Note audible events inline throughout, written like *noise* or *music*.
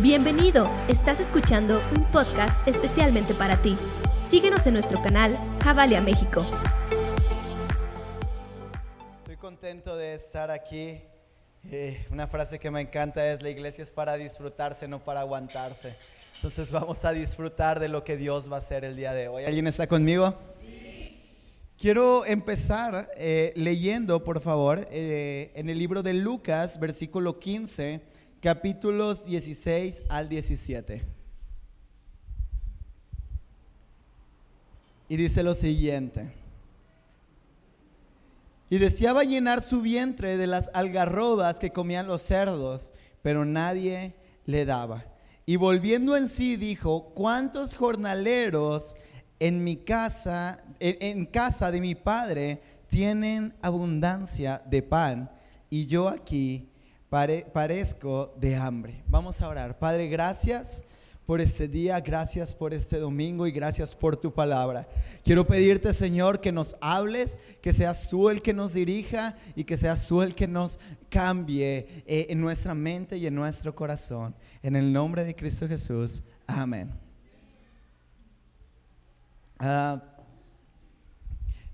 Bienvenido, estás escuchando un podcast especialmente para ti. Síguenos en nuestro canal Javalia México. Estoy contento de estar aquí. Eh, una frase que me encanta es, la iglesia es para disfrutarse, no para aguantarse. Entonces vamos a disfrutar de lo que Dios va a hacer el día de hoy. ¿Alguien está conmigo? Quiero empezar eh, leyendo, por favor, eh, en el libro de Lucas, versículo 15 capítulos 16 al 17. Y dice lo siguiente. Y deseaba llenar su vientre de las algarrobas que comían los cerdos, pero nadie le daba. Y volviendo en sí dijo, ¿cuántos jornaleros en mi casa, en, casa de mi padre, tienen abundancia de pan? Y yo aquí parezco de hambre. Vamos a orar. Padre, gracias por este día, gracias por este domingo y gracias por tu palabra. Quiero pedirte, Señor, que nos hables, que seas tú el que nos dirija y que seas tú el que nos cambie eh, en nuestra mente y en nuestro corazón. En el nombre de Cristo Jesús. Amén. Ah,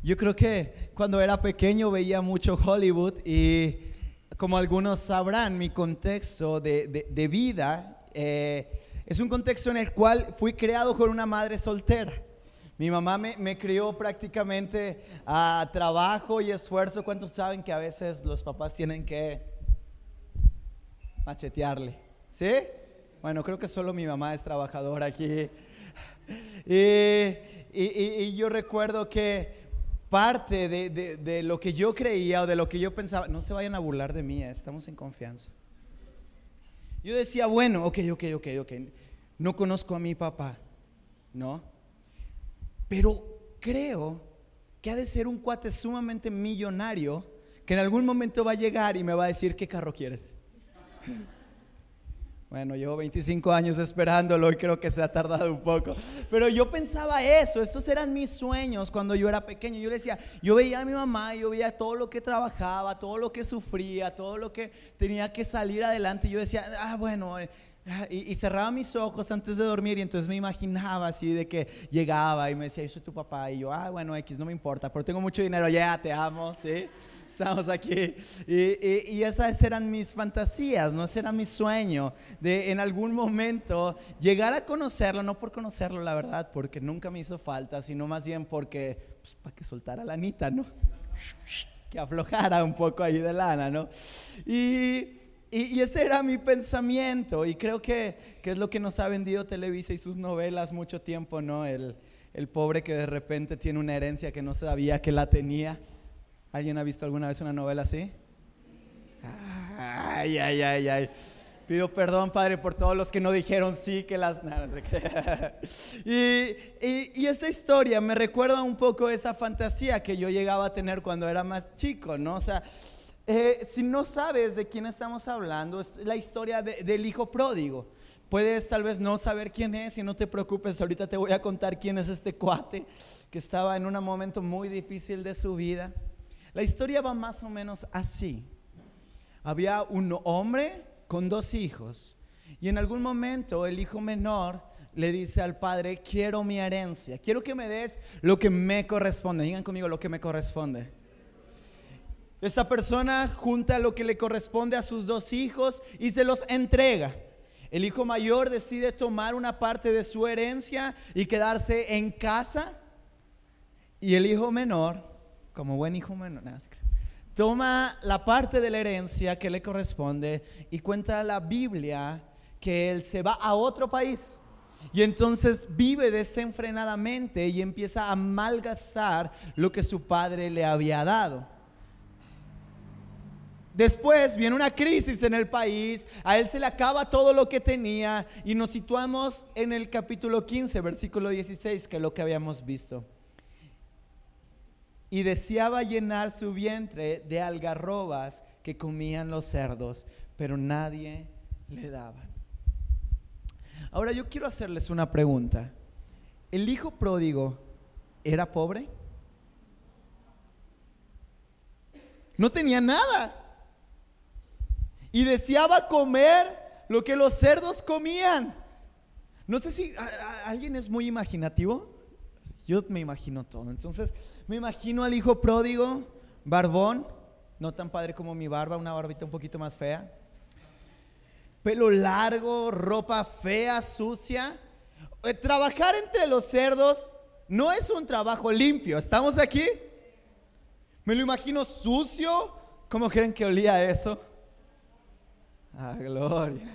yo creo que cuando era pequeño veía mucho Hollywood y como algunos sabrán, mi contexto de, vida eh, es un contexto en el cual fui creado con una madre soltera. Mi mamá me, crió prácticamente a trabajo y esfuerzo. ¿Cuántos saben que a veces los papás tienen que machetearle? ¿Sí? Bueno, creo que solo mi mamá es trabajadora aquí. *laughs* y yo recuerdo que parte de, lo que yo creía o de lo que yo pensaba, no se vayan a burlar de mí, eh, estamos en confianza. Yo decía, bueno, ok, ok, ok, ok, no conozco a mi papá, ¿no? Pero creo que ha de ser un cuate sumamente millonario que en algún momento va a llegar y me va a decir, ¿qué carro quieres? Bueno, llevo 25 años esperándolo y creo que se ha tardado un poco. Pero yo pensaba eso, estos eran mis sueños cuando yo era pequeño. Yo decía, yo veía a mi mamá, yo veía todo lo que trabajaba, todo lo que sufría, todo lo que tenía que salir adelante. Y yo decía, ah, bueno, eh, y, cerraba mis ojos antes de dormir y entonces me imaginaba así de que llegaba y me decía, yo soy tu papá. Y yo, ah, bueno, X, no me importa, pero tengo mucho dinero, ya, te amo, ¿sí? Estamos aquí. Y, esas eran mis fantasías, ¿no? Ese era mi sueño de en algún momento llegar a conocerlo, no por conocerlo, la verdad, porque nunca me hizo falta, sino más bien porque, pues, para que soltara la anita, ¿no? Que aflojara un poco ahí de lana, ¿no? Y y, ese era mi pensamiento y creo que, es lo que nos ha vendido Televisa y sus novelas mucho tiempo, ¿no? El, pobre que de repente tiene una herencia que no sabía que la tenía. ¿Alguien ha visto alguna vez una novela así? Ay, ay, ay, ay. Pido perdón, Padre, por todos los que no dijeron sí, que las... *laughs* y, y, esta historia me recuerda un poco esa fantasía que yo llegaba a tener cuando era más chico, ¿no? O sea, eh, si no sabes de quién estamos hablando, es la historia del hijo pródigo. Puedes tal vez no saber quién es y no te preocupes, ahorita te voy a contar quién es este cuate que estaba en un momento muy difícil de su vida. La historia va más o menos así. Había un hombre con dos hijos y en algún momento el hijo menor le dice al padre, quiero mi herencia, quiero que me des lo que me corresponde. Digan conmigo lo que me corresponde. Esta persona junta lo que le corresponde a sus dos hijos y se los entrega. El hijo mayor decide tomar una parte de su herencia y quedarse en casa. Y el hijo menor, como buen hijo menor, toma la parte de la herencia que le corresponde y cuenta la Biblia que él se va a otro país. Y entonces vive desenfrenadamente y empieza a malgastar lo que su padre le había dado. Después viene una crisis en el país, a él se le acaba todo lo que tenía y nos situamos en el capítulo 15, versículo 16, que es lo que habíamos visto. Y deseaba llenar su vientre de algarrobas que comían los cerdos, pero nadie le daba. Ahora yo quiero hacerles una pregunta. ¿El hijo pródigo era pobre? No tenía nada y deseaba comer lo que los cerdos comían. No sé si alguien es muy imaginativo. Yo me imagino todo. Entonces, me imagino al hijo pródigo, barbón, no tan padre como mi barba, una barbita un poquito más fea. Pelo largo, ropa fea, sucia. Eh, trabajar entre los cerdos no es un trabajo limpio. ¿Estamos aquí? Me lo imagino sucio. ¿Cómo creen que olía eso? Ah, gloria.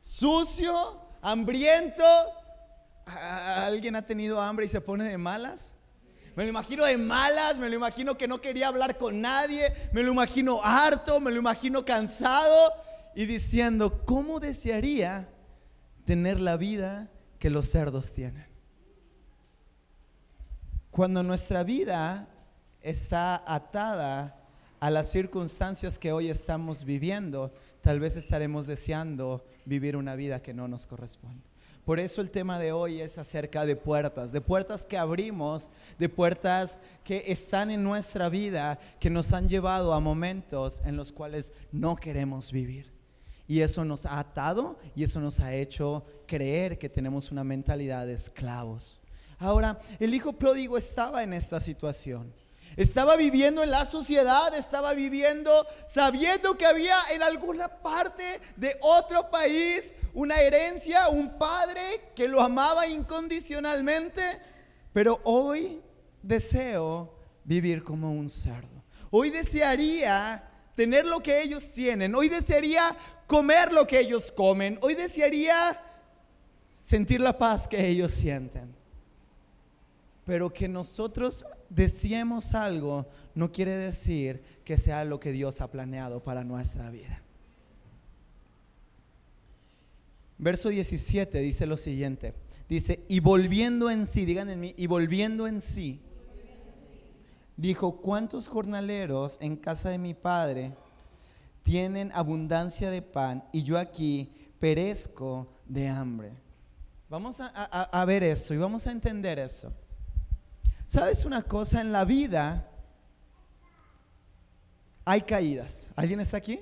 Sucio, hambriento. ¿Alguien ha tenido hambre y se pone de malas? Me lo imagino de malas, me lo imagino que no quería hablar con nadie, me lo imagino harto, me lo imagino cansado y diciendo, ¿cómo desearía tener la vida que los cerdos tienen? Cuando nuestra vida está atada a las circunstancias que hoy estamos viviendo, tal vez estaremos deseando vivir una vida que no nos corresponde. Por eso el tema de hoy es acerca de puertas, de puertas que abrimos, de puertas que están en nuestra vida, que nos han llevado a momentos en los cuales no queremos vivir. Y eso nos ha atado y eso nos ha hecho creer que tenemos una mentalidad de esclavos. Ahora, el hijo pródigo estaba en esta situación. Estaba viviendo en la sociedad, estaba viviendo sabiendo que había en alguna parte de otro país una herencia, un padre que lo amaba incondicionalmente, pero hoy deseo vivir como un cerdo. Hoy desearía tener lo que ellos tienen, hoy desearía comer lo que ellos comen, hoy desearía sentir la paz que ellos sienten. Pero que nosotros deseemos algo no quiere decir que sea lo que Dios ha planeado para nuestra vida. Verso 17 dice lo siguiente. Dice, y volviendo en sí, digan en mí, y volviendo en sí, dijo, ¿cuántos jornaleros en casa de mi padre tienen abundancia de pan y yo aquí perezco de hambre? Vamos a ver eso y vamos a entender eso. ¿Sabes una cosa? En la vida hay caídas. ¿Alguien está aquí?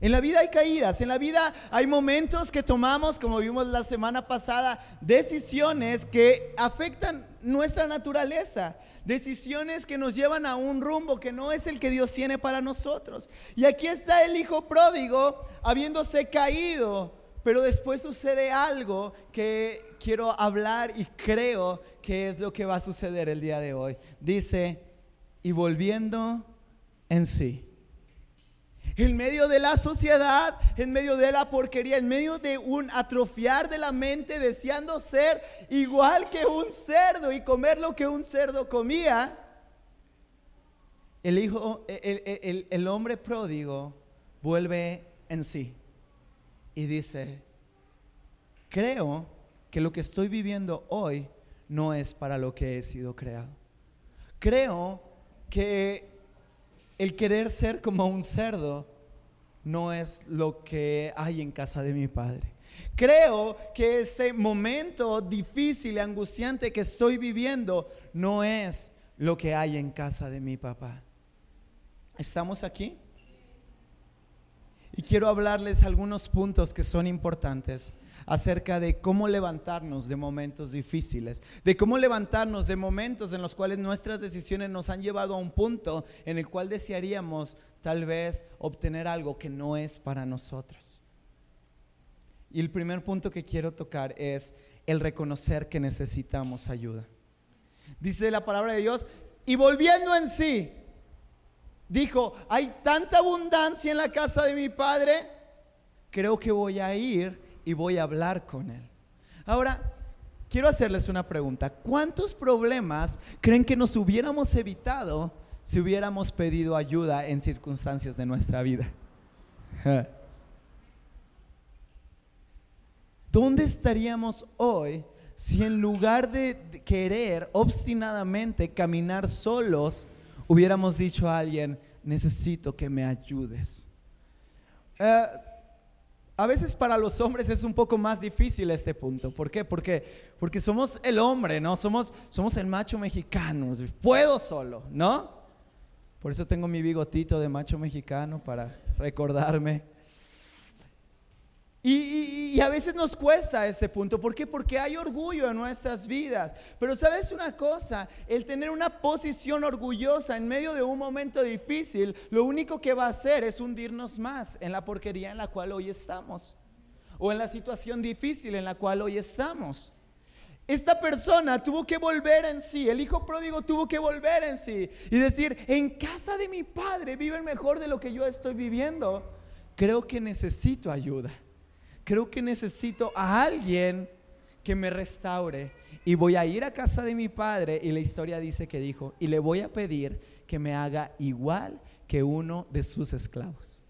En la vida hay caídas, en la vida hay momentos que tomamos, como vimos la semana pasada, decisiones que afectan nuestra naturaleza, decisiones que nos llevan a un rumbo que no es el que Dios tiene para nosotros. Y aquí está el hijo pródigo habiéndose caído, pero después sucede algo que quiero hablar y creo que es lo que va a suceder el día de hoy. Dice, y volviendo en sí. En medio de la sociedad, en medio de la porquería, en medio de un atrofiar de la mente, deseando ser igual que un cerdo y comer lo que un cerdo comía, el hijo, el, el hombre pródigo vuelve en sí y dice, creo que lo que estoy viviendo hoy no es para lo que he sido creado. Creo que el querer ser como un cerdo no es lo que hay en casa de mi padre. Creo que este momento difícil y angustiante que estoy viviendo no es lo que hay en casa de mi papá. ¿Estamos aquí? Y quiero hablarles algunos puntos que son importantes acerca de cómo levantarnos de momentos difíciles, de cómo levantarnos de momentos en los cuales nuestras decisiones nos han llevado a un punto en el cual desearíamos tal vez obtener algo que no es para nosotros. Y el primer punto que quiero tocar es el reconocer que necesitamos ayuda. Dice la palabra de Dios, y volviendo en sí, dijo, hay tanta abundancia en la casa de mi padre, creo que voy a ir y voy a hablar con él. Ahora, quiero hacerles una pregunta. ¿Cuántos problemas creen que nos hubiéramos evitado si hubiéramos pedido ayuda en circunstancias de nuestra vida? *laughs* ¿Dónde estaríamos hoy si en lugar de querer obstinadamente caminar solos, hubiéramos dicho a alguien, necesito que me ayudes. Eh, a veces para los hombres es un poco más difícil este punto. ¿Por qué? Porque, porque somos el hombre, ¿no? Somos, somos el macho mexicano. Puedo solo, ¿no? Por eso tengo mi bigotito de macho mexicano para recordarme. Y, a veces nos cuesta este punto. ¿Por qué? Porque hay orgullo en nuestras vidas. Pero sabes una cosa, el tener una posición orgullosa en medio de un momento difícil, lo único que va a hacer es hundirnos más en la porquería en la cual hoy estamos. O en la situación difícil en la cual hoy estamos. Esta persona tuvo que volver en sí, el hijo pródigo tuvo que volver en sí y decir, en casa de mi padre viven mejor de lo que yo estoy viviendo. Creo que necesito ayuda creo que necesito a alguien que me restaure. Y voy a ir a casa de mi padre y la historia dice que dijo, y le voy a pedir que me haga igual que uno de sus esclavos.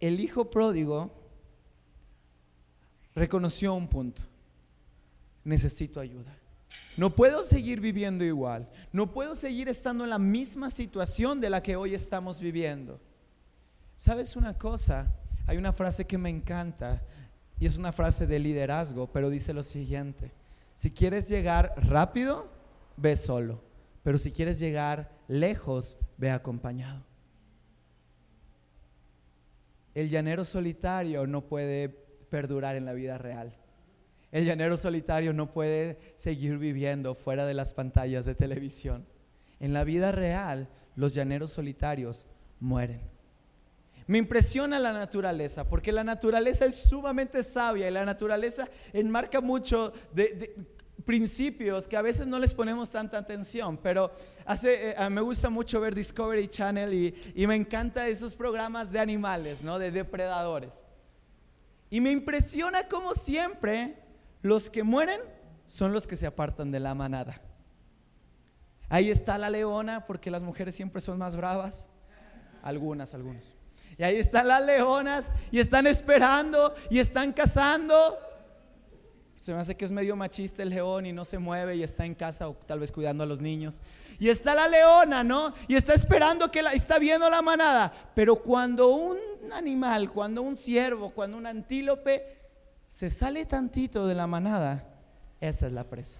El hijo pródigo reconoció un punto. Necesito ayuda. No puedo seguir viviendo igual. No puedo seguir estando en la misma situación de la que hoy estamos viviendo. ¿Sabes una cosa? Hay una frase que me encanta y es una frase de liderazgo, pero dice lo siguiente. Si quieres llegar rápido, ve solo, pero si quieres llegar lejos, ve acompañado. El llanero solitario no puede perdurar en la vida real. El llanero solitario no puede seguir viviendo fuera de las pantallas de televisión. En la vida real, los llaneros solitarios mueren. Me impresiona la naturaleza, porque la naturaleza es sumamente sabia y la naturaleza enmarca mucho de, principios que a veces no les ponemos tanta atención, pero hace, eh, me gusta mucho ver Discovery Channel y, me encanta esos programas de animales, ¿no? de depredadores. Y me impresiona como siempre los que mueren son los que se apartan de la manada. Ahí está la leona, porque las mujeres siempre son más bravas. Algunas, algunos. Y ahí están las leonas y están esperando y están cazando. Se me hace que es medio machista el león y no se mueve y está en casa o tal vez cuidando a los niños. Y está la leona, ¿no? Y está esperando que la, está viendo la manada. Pero cuando un animal, cuando un ciervo, cuando un antílope se sale tantito de la manada, esa es la presa.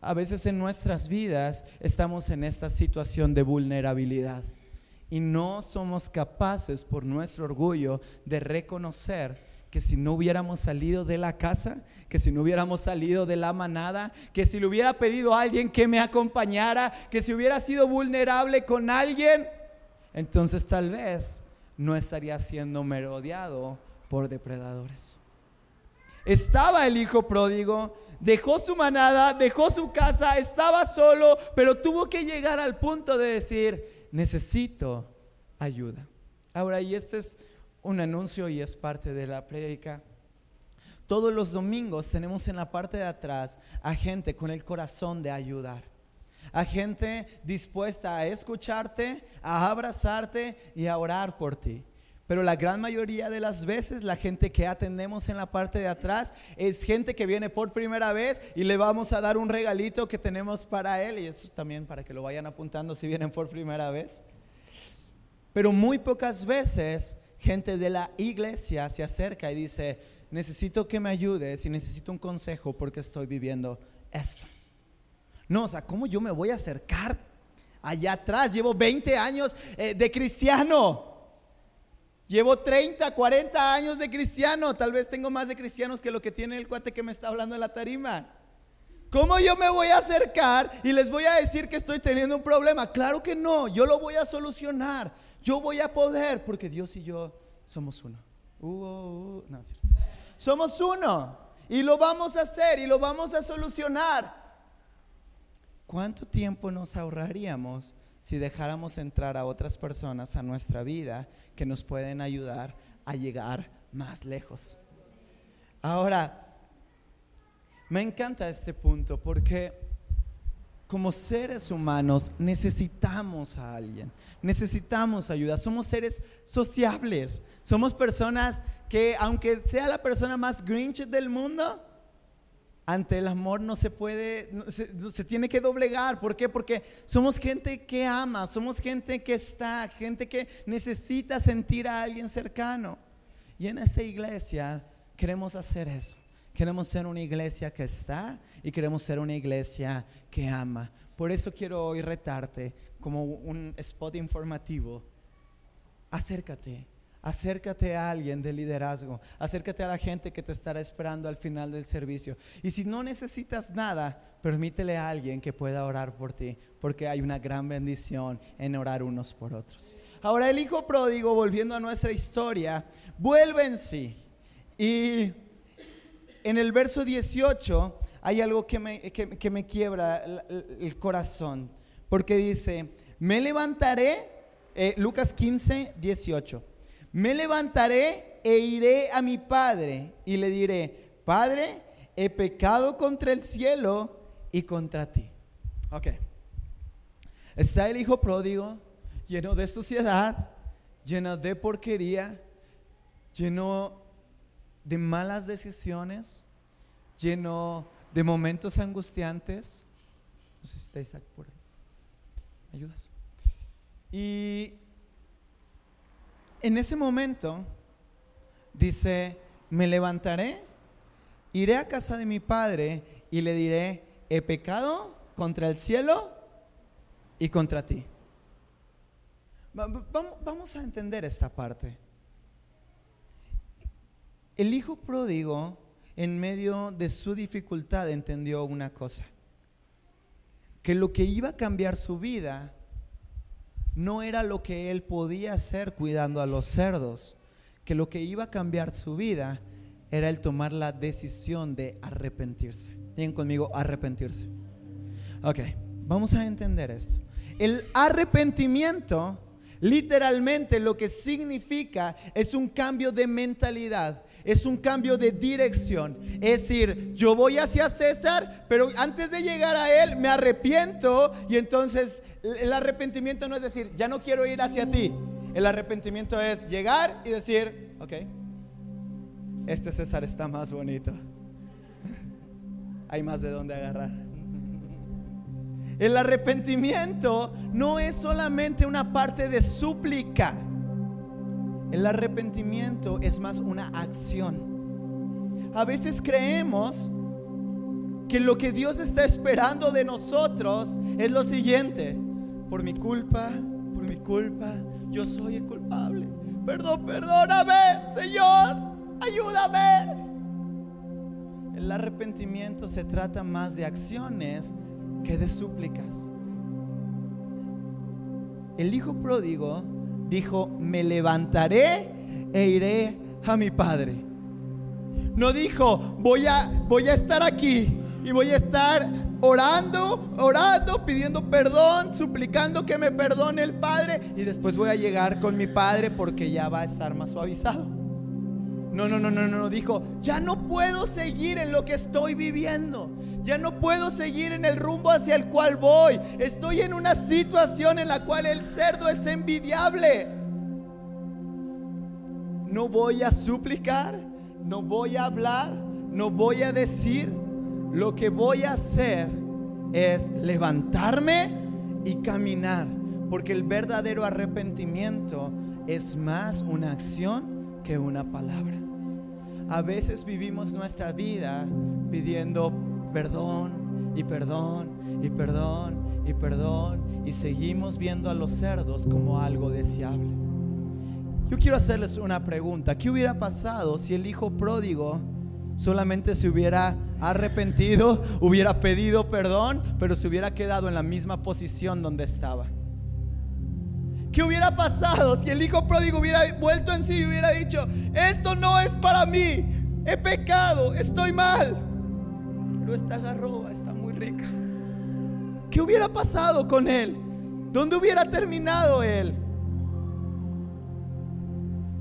A veces en nuestras vidas estamos en esta situación de vulnerabilidad y no somos capaces por nuestro orgullo de reconocer que si no hubiéramos salido de la casa, que si no hubiéramos salido de la manada, que si le hubiera pedido a alguien que me acompañara, que si hubiera sido vulnerable con alguien, entonces tal vez no estaría siendo merodeado por depredadores. Estaba el hijo pródigo, dejó su manada, dejó su casa, estaba solo, pero tuvo que llegar al punto de decir, necesito ayuda. Ahora, y este es un anuncio y es parte de la prédica. Todos los domingos tenemos en la parte de atrás a gente con el corazón de ayudar. A gente dispuesta a escucharte, a abrazarte y a orar por ti. Pero la gran mayoría de las veces la gente que atendemos en la parte de atrás es gente que viene por primera vez y le vamos a dar un regalito que tenemos para él y eso también para que lo vayan apuntando si vienen por primera vez. Pero muy pocas veces gente de la iglesia se acerca y dice, necesito que me ayudes y necesito un consejo porque estoy viviendo esto. No, o sea, ¿cómo yo me voy a acercar allá atrás? Llevo 20 años eh, de cristiano. Llevo 30, 40 años de cristiano. Tal vez tengo más de cristianos que lo que tiene el cuate que me está hablando en la tarima. ¿Cómo yo me voy a acercar y les voy a decir que estoy teniendo un problema? Claro que no, yo lo voy a solucionar. Yo voy a poder, porque Dios y yo somos uno. Uh, uh, uh. somos uno y lo vamos a hacer y lo vamos a solucionar. ¿Cuánto tiempo nos ahorraríamos si dejáramos entrar a otras personas a nuestra vida que nos pueden ayudar a llegar más lejos. Ahora, me encanta este punto porque como seres humanos necesitamos a alguien, necesitamos ayuda, somos seres sociables, somos personas que aunque sea la persona más grinch del mundo, ante el amor no se puede, se, tiene que doblegar. ¿Por qué? Porque somos gente que ama, somos gente que está, gente que necesita sentir a alguien cercano. Y en esta iglesia queremos hacer eso. Queremos ser una iglesia que está y queremos ser una iglesia que ama. Por eso quiero hoy retarte como un spot informativo acércate. Acércate a alguien de liderazgo, acércate a la gente que te estará esperando al final del servicio. Y si no necesitas nada, permítele a alguien que pueda orar por ti, porque hay una gran bendición en orar unos por otros. Ahora el hijo pródigo, volviendo a nuestra historia, vuelve en sí. Y en el verso 18 hay algo que me, que, me quiebra el, corazón, porque dice, me levantaré, eh, Lucas 15, 18 me levantaré e iré a mi padre y le diré, Padre, he pecado contra el cielo y contra ti. Ok. Está el hijo pródigo, lleno de suciedad, lleno de porquería, lleno de malas decisiones, lleno de momentos angustiantes. No sé si está Isaac por ahí. ¿Me ayudas? Y en ese momento dice, me levantaré, iré a casa de mi padre y le diré, he pecado contra el cielo y contra ti. Vamos a entender esta parte. El hijo pródigo, en medio de su dificultad, entendió una cosa, que lo que iba a cambiar su vida no era lo que él podía hacer cuidando a los cerdos, que lo que iba a cambiar su vida era el tomar la decisión de arrepentirse. Digan conmigo, arrepentirse. Ok, vamos a entender esto. El arrepentimiento literalmente lo que significa es un cambio de mentalidad es un cambio de dirección. Es decir, yo voy hacia César, pero antes de llegar a él me arrepiento y entonces el arrepentimiento no es decir, ya no quiero ir hacia ti. El arrepentimiento es llegar y decir, ok, este César está más bonito. Hay más de dónde agarrar. El arrepentimiento no es solamente una parte de súplica. El arrepentimiento es más una acción. A veces creemos que lo que Dios está esperando de nosotros es lo siguiente. Por mi culpa, por mi culpa, yo soy el culpable. Perdón, perdóname, Señor, ayúdame. El arrepentimiento se trata más de acciones que de súplicas. El hijo pródigo dijo, me levantaré e iré a mi padre. No dijo, voy a, voy a estar aquí y voy a estar orando, orando, pidiendo perdón, suplicando que me perdone el Padre y después voy a llegar con mi Padre porque ya va a estar más suavizado. No, no, no, no, no, dijo, ya no puedo seguir en lo que estoy viviendo. Ya no puedo seguir en el rumbo hacia el cual voy. Estoy en una situación en la cual el cerdo es envidiable. No voy a suplicar, no voy a hablar, no voy a decir. Lo que voy a hacer es levantarme y caminar. Porque el verdadero arrepentimiento es más una acción que una palabra. A veces vivimos nuestra vida pidiendo perdón y perdón y perdón y perdón y seguimos viendo a los cerdos como algo deseable. Yo quiero hacerles una pregunta. ¿Qué hubiera pasado si el hijo pródigo solamente se hubiera arrepentido, *laughs* hubiera pedido perdón, pero se hubiera quedado en la misma posición donde estaba? ¿Qué hubiera pasado si el hijo pródigo hubiera vuelto en sí y hubiera dicho, esto no es para mí, he pecado, estoy mal? Esta garroba está muy rica. ¿Qué hubiera pasado con él? ¿Dónde hubiera terminado él?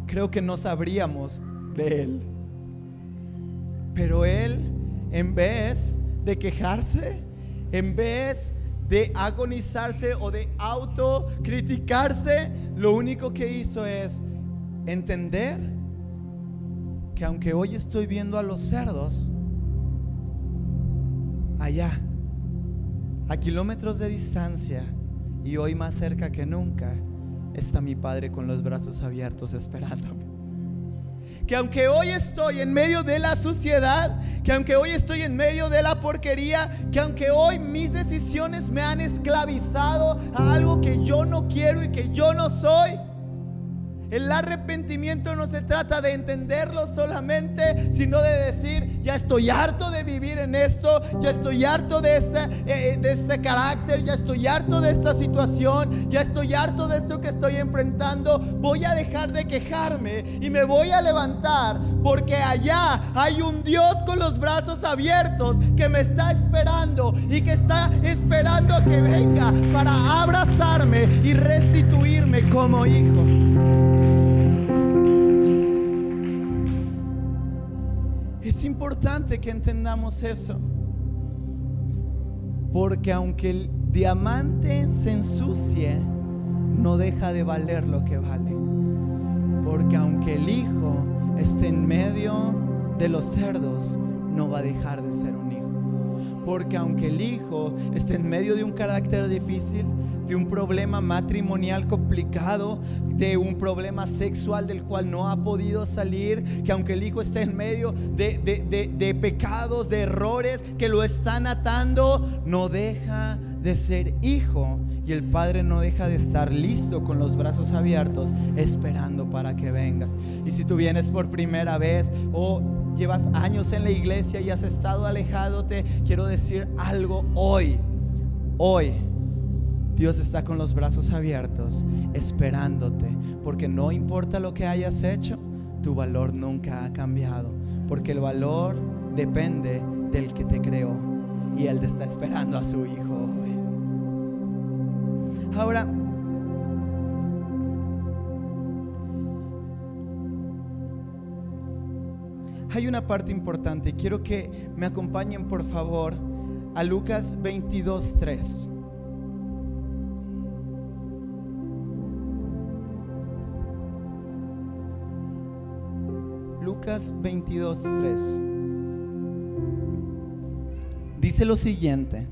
Creo que no sabríamos de él. Pero él, en vez de quejarse, en vez de agonizarse o de autocriticarse, lo único que hizo es entender que aunque hoy estoy viendo a los cerdos, allá, a kilómetros de distancia y hoy más cerca que nunca, está mi Padre con los brazos abiertos esperándome que aunque hoy estoy en medio de la suciedad, que aunque hoy estoy en medio de la porquería, que aunque hoy mis decisiones me han esclavizado a algo que yo no quiero y que yo no soy, El arrepentimiento no se trata de entenderlo solamente, sino de decir, ya estoy harto de vivir en esto, ya estoy harto de este, eh, eh, de este carácter, ya estoy harto de esta situación, ya estoy harto de esto que estoy enfrentando. Voy a dejar de quejarme y me voy a levantar porque allá hay un Dios con los brazos abiertos que me está esperando y que está esperando a que venga para abrazarme y restituirme como hijo. Es importante que entendamos eso. Porque aunque el diamante se ensucie, no deja de valer lo que vale. Porque aunque el hijo esté en medio de los cerdos, no va a dejar de ser un. Porque aunque el hijo esté en medio de un carácter difícil, de un problema matrimonial complicado, de un problema sexual del cual no ha podido salir, que aunque el hijo esté en medio de, de pecados, de errores que lo están atando, no deja de ser hijo y el Padre no deja de estar listo con los brazos abiertos esperando para que vengas. Y si tú vienes por primera vez o llevas años en la iglesia y has estado alejadote, quiero decir algo hoy. Hoy Dios está con los brazos abiertos esperándote, porque no importa lo que hayas hecho, tu valor nunca ha cambiado, porque el valor depende del que te creó y Él te está esperando a su Hijo. Ahora, hay una parte importante. Quiero que me acompañen, por favor, a Lucas 22.3. Lucas 22.3. Dice lo siguiente.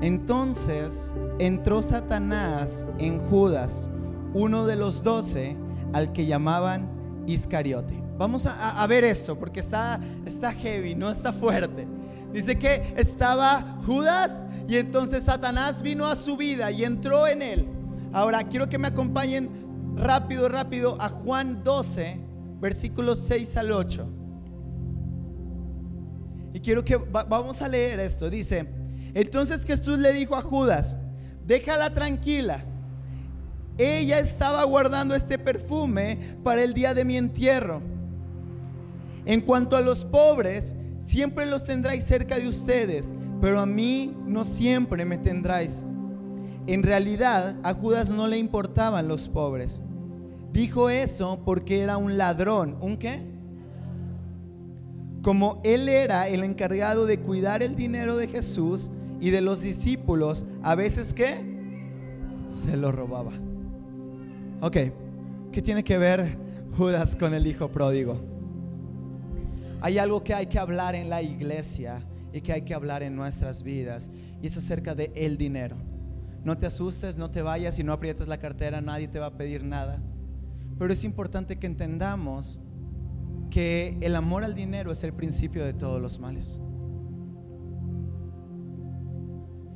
Entonces entró Satanás en Judas, uno de los doce, al que llamaban Iscariote. Vamos a, ver esto porque está, está heavy, no está fuerte. Dice que estaba Judas y entonces Satanás vino a su vida y entró en él. Ahora quiero que me acompañen rápido, rápido a Juan 12, versículos 6 al 8. Y quiero que vamos a leer esto. Dice, entonces Jesús le dijo a Judas, déjala tranquila. Ella estaba guardando este perfume para el día de mi entierro. En cuanto a los pobres, siempre los tendráis cerca de ustedes, pero a mí no siempre me tendráis. En realidad, a Judas no le importaban los pobres. Dijo eso porque era un ladrón. ¿Un qué? Como él era el encargado de cuidar el dinero de Jesús, y de los discípulos, a veces que se lo robaba. Ok, ¿qué tiene que ver Judas con el hijo pródigo? Hay algo que hay que hablar en la iglesia y que hay que hablar en nuestras vidas y es acerca de el dinero. No te asustes, no te vayas y no aprietes la cartera, nadie te va a pedir nada. Pero es importante que entendamos que el amor al dinero es el principio de todos los males.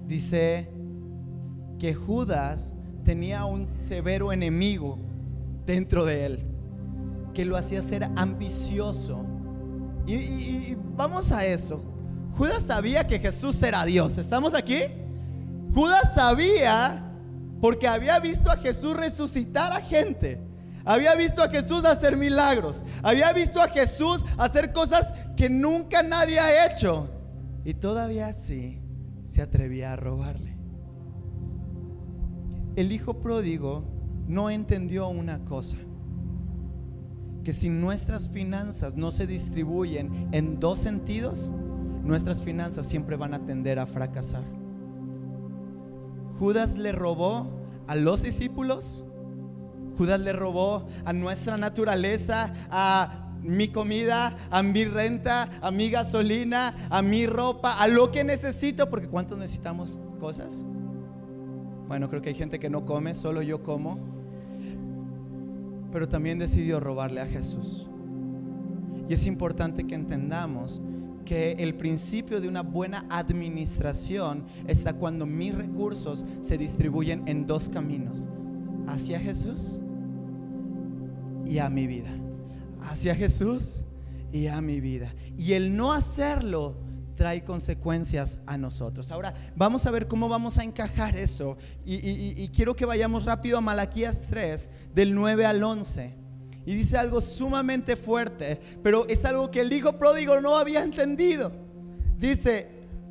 dice que Judas tenía un severo enemigo dentro de él, que lo hacía ser ambicioso. Y, vamos a eso. Judas sabía que Jesús era Dios. ¿Estamos aquí? Judas sabía porque había visto a Jesús resucitar a gente. Había visto a Jesús hacer milagros. Había visto a Jesús hacer cosas que nunca nadie ha hecho. Y todavía así se atrevía a robarle. El hijo pródigo no entendió una cosa, que si nuestras finanzas no se distribuyen en dos sentidos, nuestras finanzas siempre van a tender a fracasar. Judas le robó a los discípulos, Judas le robó a nuestra naturaleza, a mi comida, a mi renta, a mi gasolina, a mi ropa, a lo que necesito, porque ¿cuántos necesitamos cosas? Bueno, creo que hay gente que no come, solo yo como. Pero también decidió robarle a Jesús. Y es importante que entendamos que el principio de una buena administración está cuando mis recursos se distribuyen en dos caminos, hacia Jesús y a mi vida. Hacia Jesús y a mi vida. Y el no hacerlo trae consecuencias a nosotros. Ahora, vamos a ver cómo vamos a encajar eso. Y, quiero que vayamos rápido a Malaquías 3, del 9 al 11. Y dice algo sumamente fuerte, pero es algo que el hijo pródigo no había entendido. Dice,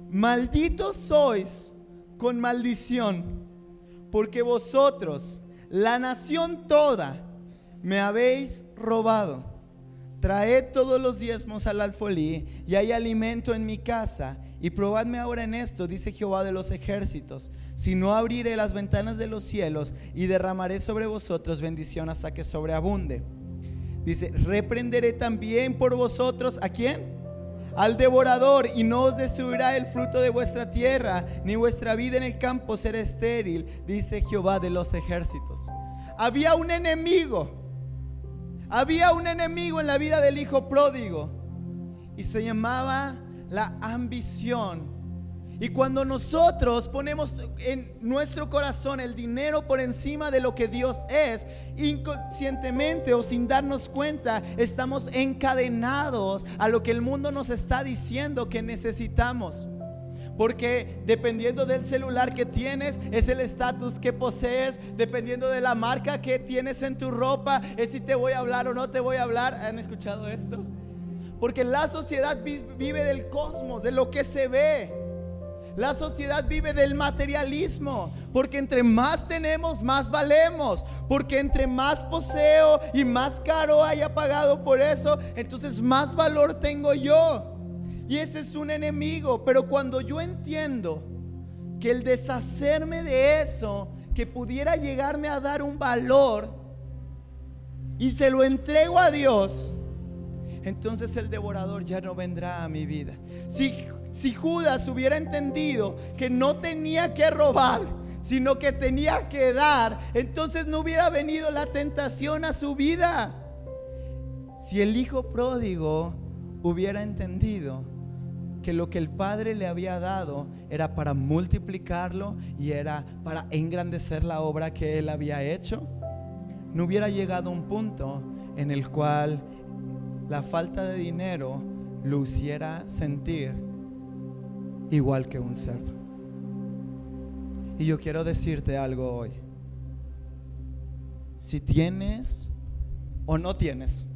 malditos sois con maldición, porque vosotros, la nación toda, me habéis robado traed todos los diezmos al alfolí y hay alimento en mi casa. Y probadme ahora en esto, dice Jehová de los ejércitos, si no abriré las ventanas de los cielos y derramaré sobre vosotros bendición hasta que sobreabunde. Dice, reprenderé también por vosotros a quién? Al devorador y no os destruirá el fruto de vuestra tierra, ni vuestra vida en el campo será estéril, dice Jehová de los ejércitos. Había un enemigo había un enemigo en la vida del hijo pródigo y se llamaba la ambición. Y cuando nosotros ponemos en nuestro corazón el dinero por encima de lo que Dios es, inconscientemente o sin darnos cuenta, estamos encadenados a lo que el mundo nos está diciendo que necesitamos. Porque dependiendo del celular que tienes, es el estatus que posees. Dependiendo de la marca que tienes en tu ropa, es si te voy a hablar o no te voy a hablar. ¿Han escuchado esto? Porque la sociedad vive del cosmos, de lo que se ve. La sociedad vive del materialismo, porque entre más tenemos, más valemos, porque entre más poseo y más caro haya pagado por eso, entonces más valor tengo yo. Y ese es un enemigo. Pero cuando yo entiendo que el deshacerme de eso, que pudiera llegarme a dar un valor, y se lo entrego a Dios, entonces el devorador ya no vendrá a mi vida. Si, si Judas hubiera entendido que no tenía que robar, sino que tenía que dar, entonces no hubiera venido la tentación a su vida. Si el hijo pródigo hubiera entendido que lo que el Padre le había dado era para multiplicarlo y era para engrandecer la obra que él había hecho, no hubiera llegado a un punto en el cual la falta de dinero lo hiciera sentir igual que un cerdo. Y yo quiero decirte algo hoy. Si tienes o no tienes,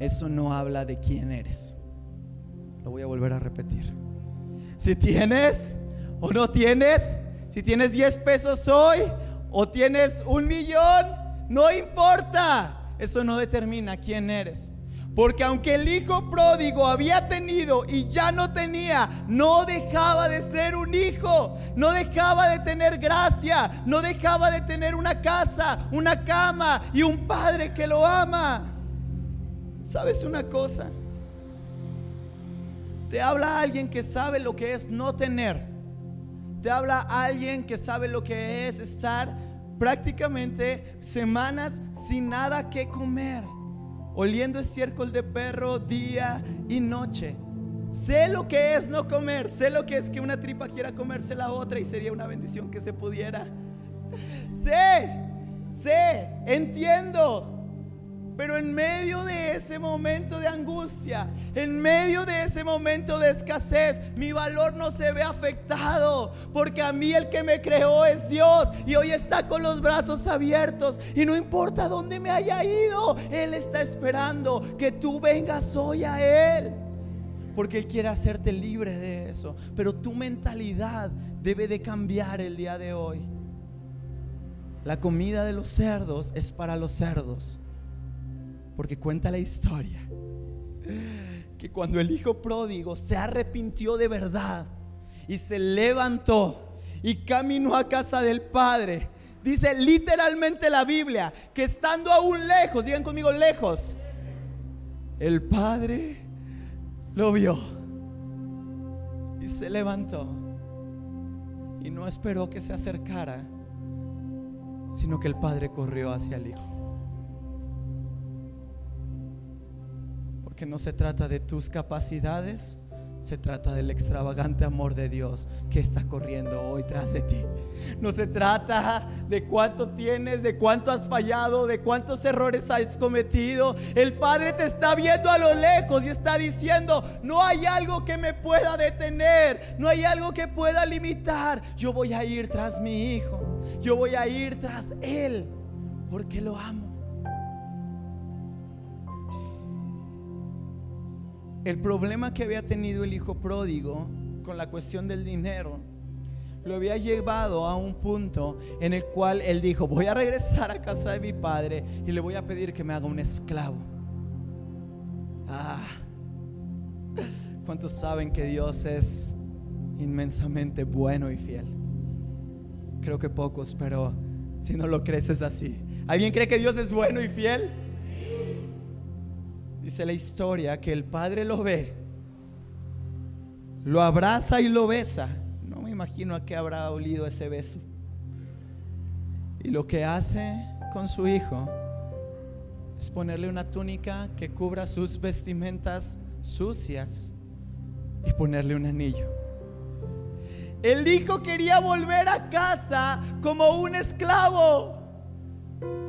eso no habla de quién eres. Lo voy a volver a repetir. Si tienes o no tienes, si tienes 10 pesos hoy o tienes un millón, no importa. Eso no determina quién eres. Porque aunque el hijo pródigo había tenido y ya no tenía, no dejaba de ser un hijo, no dejaba de tener gracia, no dejaba de tener una casa, una cama y un padre que lo ama. ¿Sabes una cosa? Te habla alguien que sabe lo que es no tener. Te habla alguien que sabe lo que es estar prácticamente semanas sin nada que comer, oliendo estiércol de perro día y noche. Sé lo que es no comer, sé lo que es que una tripa quiera comerse la otra y sería una bendición que se pudiera. Sé, sé, entiendo pero en medio de ese momento de angustia, en medio de ese momento de escasez, mi valor no se ve afectado. Porque a mí el que me creó es Dios. Y hoy está con los brazos abiertos. Y no importa dónde me haya ido, Él está esperando que tú vengas hoy a Él. Porque Él quiere hacerte libre de eso. Pero tu mentalidad debe de cambiar el día de hoy. La comida de los cerdos es para los cerdos porque cuenta la historia que cuando el hijo pródigo se arrepintió de verdad y se levantó y caminó a casa del padre, dice literalmente la Biblia que estando aún lejos, digan conmigo lejos, el padre lo vio y se levantó y no esperó que se acercara, sino que el padre corrió hacia el hijo. Que no se trata de tus capacidades, se trata del extravagante amor de Dios que está corriendo hoy tras de ti. No se trata de cuánto tienes, de cuánto has fallado, de cuántos errores has cometido. El Padre te está viendo a lo lejos y está diciendo, no hay algo que me pueda detener, no hay algo que pueda limitar. Yo voy a ir tras mi hijo, yo voy a ir tras él, porque lo amo. El problema que había tenido el hijo pródigo con la cuestión del dinero lo había llevado a un punto en el cual él dijo, voy a regresar a casa de mi padre y le voy a pedir que me haga un esclavo. Ah, ¿cuántos saben que Dios es inmensamente bueno y fiel? Creo que pocos, pero si no lo crees es así. ¿Alguien cree que Dios es bueno y fiel? Dice la historia que el padre lo ve, lo abraza y lo besa imagino a qué habrá olido ese beso. Y lo que hace con su hijo es ponerle una túnica que cubra sus vestimentas sucias y ponerle un anillo. El hijo quería volver a casa como un esclavo,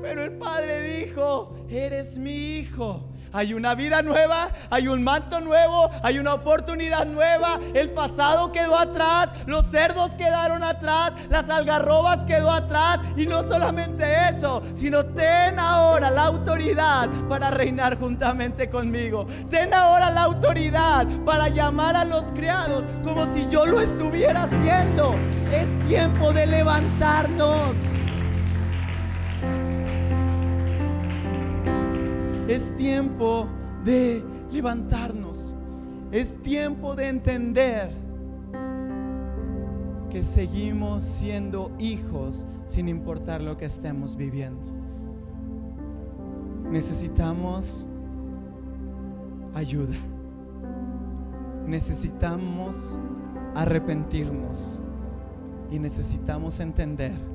pero el padre dijo, eres mi hijo hay una vida nueva, hay un manto nuevo, hay una oportunidad nueva. El pasado quedó atrás, los cerdos quedaron atrás, las algarrobas quedó atrás. Y no solamente eso, sino ten ahora la autoridad para reinar juntamente conmigo. Ten ahora la autoridad para llamar a los criados como si yo lo estuviera haciendo. Es tiempo de levantarnos. Es tiempo de levantarnos. Es tiempo de entender que seguimos siendo hijos sin importar lo que estemos viviendo. Necesitamos ayuda. Necesitamos arrepentirnos y necesitamos entender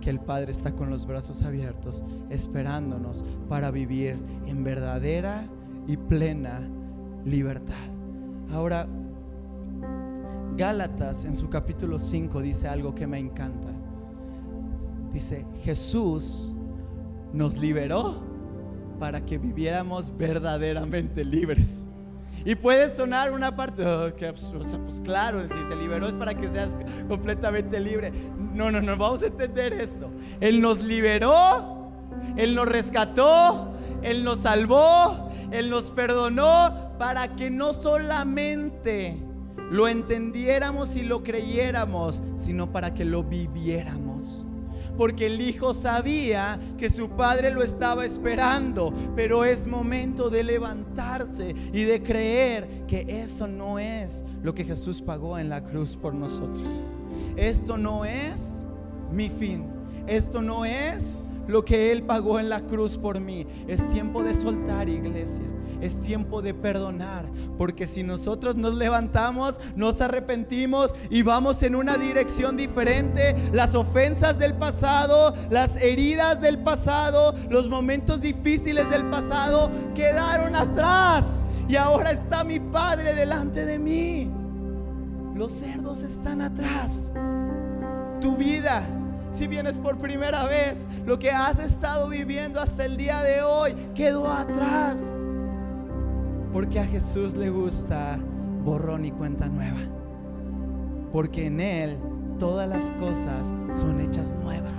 que el Padre está con los brazos abiertos, esperándonos para vivir en verdadera y plena libertad. Ahora, Gálatas en su capítulo 5 dice algo que me encanta. Dice, Jesús nos liberó para que viviéramos verdaderamente libres. Y puede sonar una parte, oh, pues, pues, claro, si te liberó es para que seas completamente libre. No, no, no, vamos a entender esto. Él nos liberó, Él nos rescató, Él nos salvó, Él nos perdonó para que no solamente lo entendiéramos y lo creyéramos, sino para que lo viviéramos porque el hijo sabía que su padre lo estaba esperando, pero es momento de levantarse y de creer que eso no es lo que Jesús pagó en la cruz por nosotros. Esto no es mi fin, esto no es lo que Él pagó en la cruz por mí. Es tiempo de soltar, iglesia. Es tiempo de perdonar. Porque si nosotros nos levantamos, nos arrepentimos y vamos en una dirección diferente, las ofensas del pasado, las heridas del pasado, los momentos difíciles del pasado quedaron atrás. Y ahora está mi Padre delante de mí. Los cerdos están atrás. Tu vida si vienes por primera vez, lo que has estado viviendo hasta el día de hoy quedó atrás. Porque a Jesús le gusta borrón y cuenta nueva. Porque en Él todas las cosas son hechas nuevas.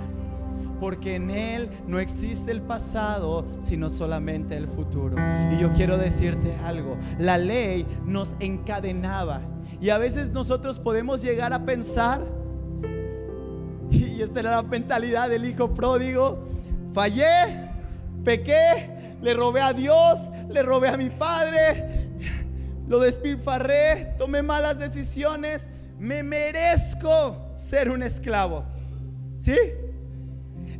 Porque en Él no existe el pasado, sino solamente el futuro. Y yo quiero decirte algo, la ley nos encadenaba. Y a veces nosotros podemos llegar a pensar, y esta era la mentalidad del hijo pródigo. Fallé, pequé, le robé a Dios, le robé a mi padre, lo despilfarré, tomé malas decisiones. Me merezco ser un esclavo. ¿Sí?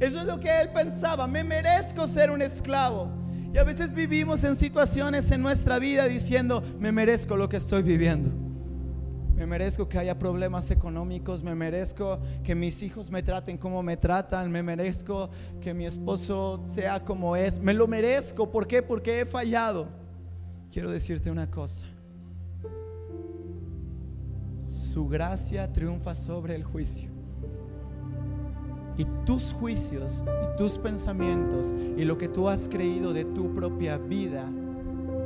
Eso es lo que él pensaba. Me merezco ser un esclavo. Y a veces vivimos en situaciones en nuestra vida diciendo, me merezco lo que estoy viviendo. Me merezco que haya problemas económicos, me merezco que mis hijos me traten como me tratan, me merezco que mi esposo sea como es, me lo merezco. ¿Por qué? Porque he fallado. Quiero decirte una cosa. Su gracia triunfa sobre el juicio. y tus juicios y tus pensamientos y lo que tú has creído de tu propia vida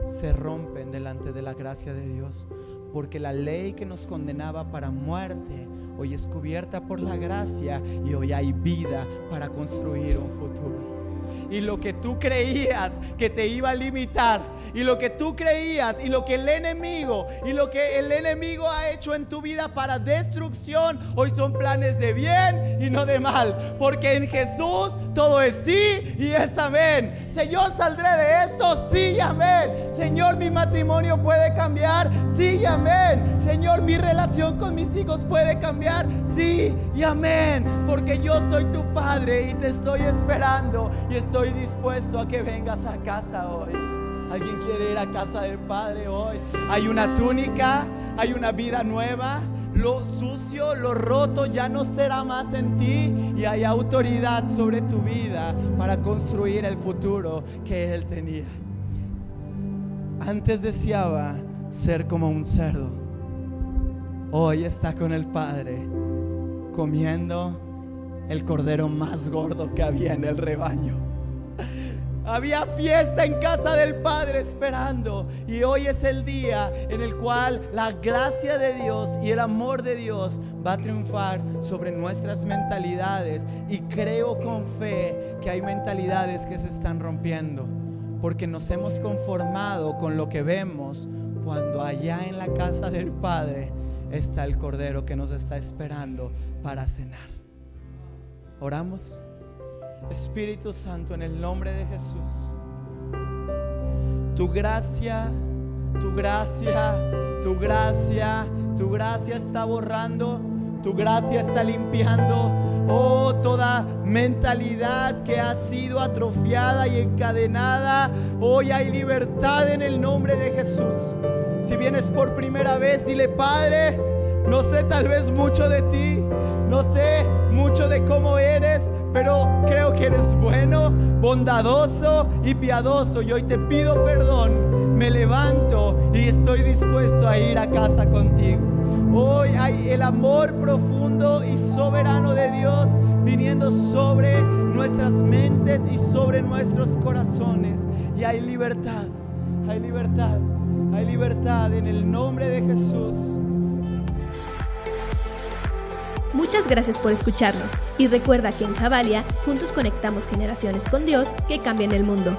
se rompen delante de la gracia de Dios. Porque la ley que nos condenaba para muerte hoy es cubierta por la gracia y hoy hay vida para construir un futuro. Y lo que tú creías que te iba a limitar y lo que tú creías y lo que el enemigo y lo que el enemigo ha hecho en tu vida para destrucción, hoy son planes de bien y no de mal. Porque en Jesús todo es sí y es amén. Señor, saldré de esto, sí y amén. Señor, mi matrimonio puede cambiar, sí y amén. Señor, mi relación con mis hijos puede cambiar, sí y amén. Porque yo soy tu Padre y te estoy esperando y estoy dispuesto a que vengas a casa hoy. Alguien quiere ir a casa del Padre hoy. Hay una túnica, hay una vida nueva. Lo sucio, lo roto ya no será más en ti y hay autoridad sobre tu vida para construir el futuro que Él tenía. Antes deseaba ser como un cerdo. Hoy está con el Padre comiendo el cordero más gordo que había en el rebaño. Había fiesta en casa del Padre esperando. Y hoy es el día en el cual la gracia de Dios y el amor de Dios va a triunfar sobre nuestras mentalidades. Y creo con fe que hay mentalidades que se están rompiendo. Porque nos hemos conformado con lo que vemos cuando allá en la casa del Padre está el Cordero que nos está esperando para cenar. Oramos. Espíritu Santo, en el nombre de Jesús. Tu gracia, tu gracia, tu gracia, tu gracia está borrando, tu gracia está limpiando. Oh, toda mentalidad que ha sido atrofiada y encadenada, hoy hay libertad en el nombre de Jesús. Si vienes por primera vez, dile, Padre, no sé tal vez mucho de ti, no sé mucho de cómo eres, pero creo que eres bueno, bondadoso y piadoso. Y hoy te pido perdón, me levanto y estoy dispuesto a ir a casa contigo. Hoy hay el amor profundo y soberano de Dios viniendo sobre nuestras mentes y sobre nuestros corazones. Y hay libertad, hay libertad, hay libertad en el nombre de Jesús. Muchas gracias por escucharnos y recuerda que en Javalia juntos conectamos generaciones con Dios que cambian el mundo.